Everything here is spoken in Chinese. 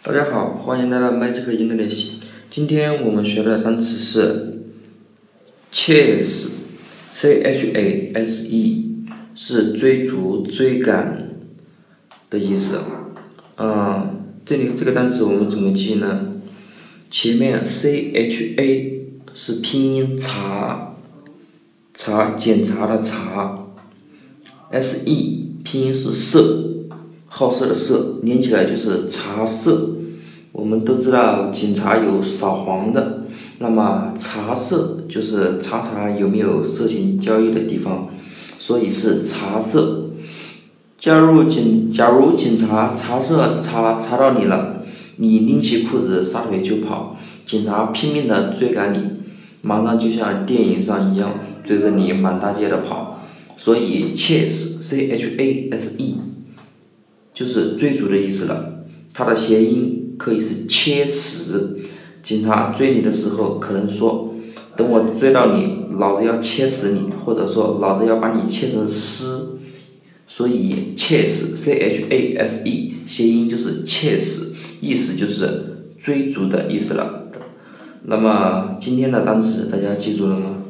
大家好，欢迎来到麦吉克英语练习。今天我们学的单词是 chase，c h a s e，是追逐、追赶的意思。嗯，这里这个单词我们怎么记呢？前面 c h a 是拼音查，查检查的查，s e 拼音是色，好色的色，连起来就是查色。我们都知道警察有扫黄的，那么查色就是查查有没有色情交易的地方，所以是查色。假如警假如警察查色查查到你了，你拎起裤子撒腿就跑，警察拼命的追赶你，马上就像电影上一样追着你满大街的跑，所以 chase c h a s e 就是追逐的意思了，它的谐音。可以是切死，警察追你的时候可能说，等我追到你，老子要切死你，或者说老子要把你切成丝，所以切死 c h a s e 谐音就是切死，意思就是追逐的意思了。那么今天的单词大家记住了吗？